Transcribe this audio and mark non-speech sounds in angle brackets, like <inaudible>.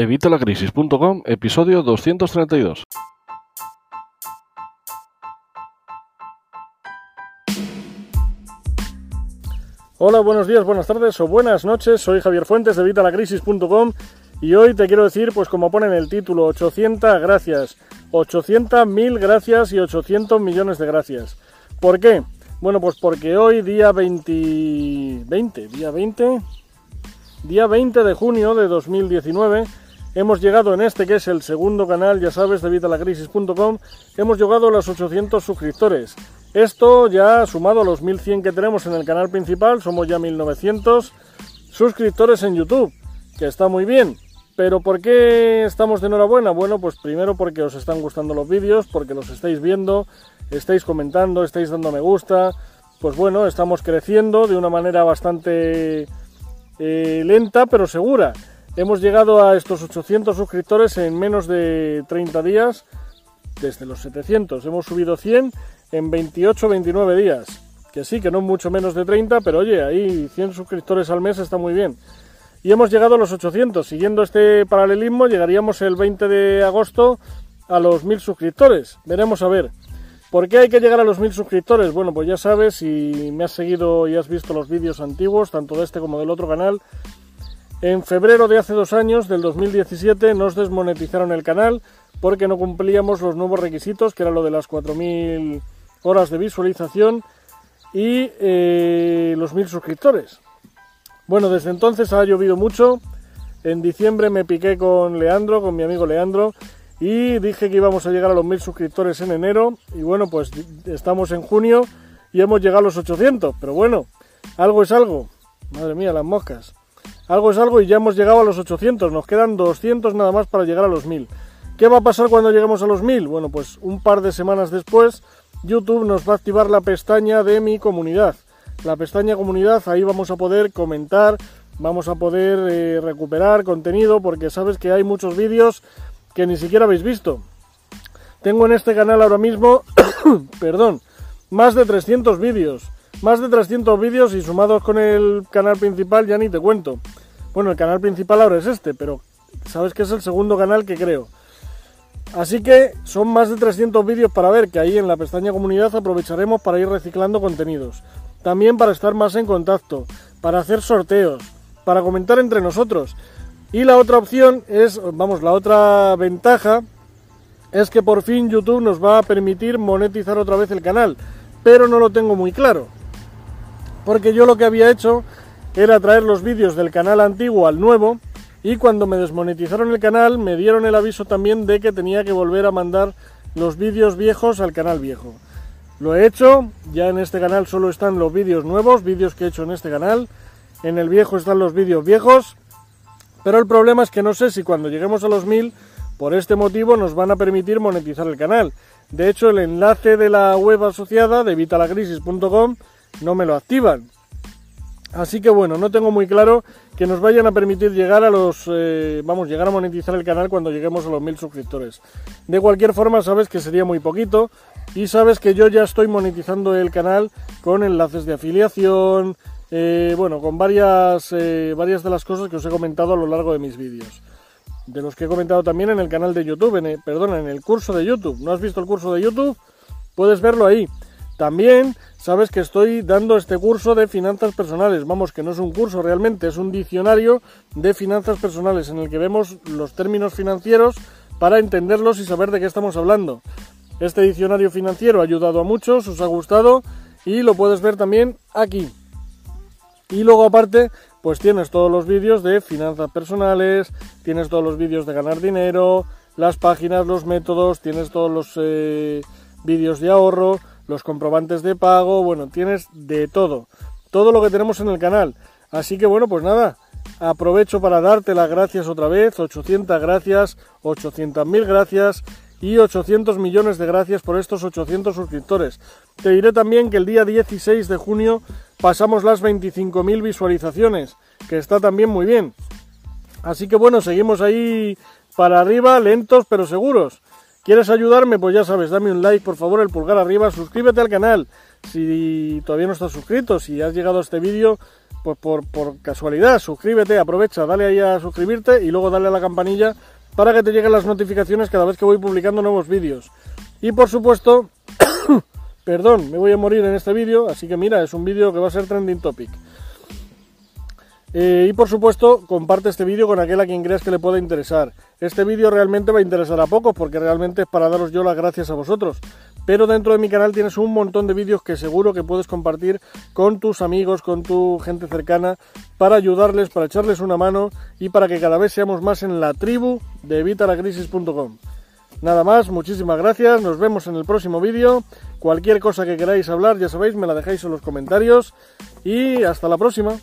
Evitalacrisis.com, episodio 232. Hola, buenos días, buenas tardes o buenas noches. Soy Javier Fuentes de Evitalacrisis.com y hoy te quiero decir, pues como pone en el título, 800 gracias, 800 mil gracias y 800 millones de gracias. ¿Por qué? Bueno, pues porque hoy, día 20, 20 día 20, día 20 de junio de 2019, hemos llegado en este que es el segundo canal, ya sabes, de Vitalacrisis.com, hemos llegado a los 800 suscriptores. Esto ya sumado a los 1100 que tenemos en el canal principal, somos ya 1900 suscriptores en YouTube, que está muy bien. Pero ¿por qué estamos de enhorabuena? Bueno, pues primero porque os están gustando los vídeos, porque los estáis viendo, estáis comentando, estáis dando me gusta. Pues bueno, estamos creciendo de una manera bastante eh, lenta pero segura. Hemos llegado a estos 800 suscriptores en menos de 30 días, desde los 700. Hemos subido 100 en 28-29 días. Que sí, que no mucho menos de 30, pero oye, ahí 100 suscriptores al mes está muy bien y hemos llegado a los 800. Siguiendo este paralelismo, llegaríamos el 20 de agosto a los 1000 suscriptores. Veremos a ver. ¿Por qué hay que llegar a los 1000 suscriptores? Bueno, pues ya sabes, si me has seguido y has visto los vídeos antiguos, tanto de este como del otro canal, en febrero de hace dos años, del 2017, nos desmonetizaron el canal porque no cumplíamos los nuevos requisitos, que era lo de las 4.000 horas de visualización y eh, los 1000 suscriptores. Bueno, desde entonces ha llovido mucho. En diciembre me piqué con Leandro, con mi amigo Leandro, y dije que íbamos a llegar a los mil suscriptores en enero. Y bueno, pues estamos en junio y hemos llegado a los 800. Pero bueno, algo es algo. Madre mía, las moscas. Algo es algo y ya hemos llegado a los 800. Nos quedan 200 nada más para llegar a los 1000. ¿Qué va a pasar cuando lleguemos a los 1000? Bueno, pues un par de semanas después, YouTube nos va a activar la pestaña de mi comunidad la pestaña comunidad, ahí vamos a poder comentar, vamos a poder eh, recuperar contenido, porque sabes que hay muchos vídeos que ni siquiera habéis visto. Tengo en este canal ahora mismo, <coughs> perdón, más de 300 vídeos. Más de 300 vídeos y sumados con el canal principal ya ni te cuento. Bueno, el canal principal ahora es este, pero sabes que es el segundo canal que creo. Así que son más de 300 vídeos para ver que ahí en la pestaña comunidad aprovecharemos para ir reciclando contenidos también para estar más en contacto, para hacer sorteos, para comentar entre nosotros. Y la otra opción es, vamos, la otra ventaja es que por fin YouTube nos va a permitir monetizar otra vez el canal, pero no lo tengo muy claro. Porque yo lo que había hecho era traer los vídeos del canal antiguo al nuevo y cuando me desmonetizaron el canal me dieron el aviso también de que tenía que volver a mandar los vídeos viejos al canal viejo. Lo he hecho, ya en este canal solo están los vídeos nuevos, vídeos que he hecho en este canal. En el viejo están los vídeos viejos. Pero el problema es que no sé si cuando lleguemos a los 1000, por este motivo nos van a permitir monetizar el canal. De hecho, el enlace de la web asociada de vitalacrisis.com no me lo activan. Así que bueno, no tengo muy claro que nos vayan a permitir llegar a los, eh, vamos, llegar a monetizar el canal cuando lleguemos a los mil suscriptores. De cualquier forma, sabes que sería muy poquito y sabes que yo ya estoy monetizando el canal con enlaces de afiliación, eh, bueno, con varias, eh, varias de las cosas que os he comentado a lo largo de mis vídeos. De los que he comentado también en el canal de YouTube, en perdón, en el curso de YouTube. ¿No has visto el curso de YouTube? Puedes verlo ahí. También sabes que estoy dando este curso de finanzas personales. Vamos, que no es un curso realmente, es un diccionario de finanzas personales en el que vemos los términos financieros para entenderlos y saber de qué estamos hablando. Este diccionario financiero ha ayudado a muchos, os ha gustado y lo puedes ver también aquí. Y luego aparte, pues tienes todos los vídeos de finanzas personales, tienes todos los vídeos de ganar dinero, las páginas, los métodos, tienes todos los eh, vídeos de ahorro, los comprobantes de pago, bueno, tienes de todo, todo lo que tenemos en el canal. Así que bueno, pues nada, aprovecho para darte las gracias otra vez, 800 gracias, 800 mil gracias y 800 millones de gracias por estos 800 suscriptores. Te diré también que el día 16 de junio pasamos las 25.000 visualizaciones, que está también muy bien. Así que bueno, seguimos ahí para arriba, lentos pero seguros. ¿Quieres ayudarme? Pues ya sabes, dame un like, por favor, el pulgar arriba, suscríbete al canal. Si todavía no estás suscrito, si has llegado a este vídeo, pues por, casualidad, suscríbete, aprovecha, dale ahí a suscribirte y luego dale a la campanilla para que te lleguen las notificaciones cada vez que voy publicando nuevos vídeos. Y por supuesto, <coughs> perdón, me voy a morir en este vídeo, así que mira, es un vídeo que va a ser trending topic. Eh, y por supuesto, comparte este vídeo con aquel a quien creas que le pueda interesar. Este vídeo realmente va a interesar a pocos porque realmente es para daros yo las gracias a vosotros. Pero dentro de mi canal tienes un montón de vídeos que seguro que puedes compartir con tus amigos, con tu gente cercana, para ayudarles, para echarles una mano y para que cada vez seamos más en la tribu de evitalacrisis.com. Nada más, muchísimas gracias, nos vemos en el próximo vídeo. Cualquier cosa que queráis hablar, ya sabéis, me la dejáis en los comentarios y hasta la próxima.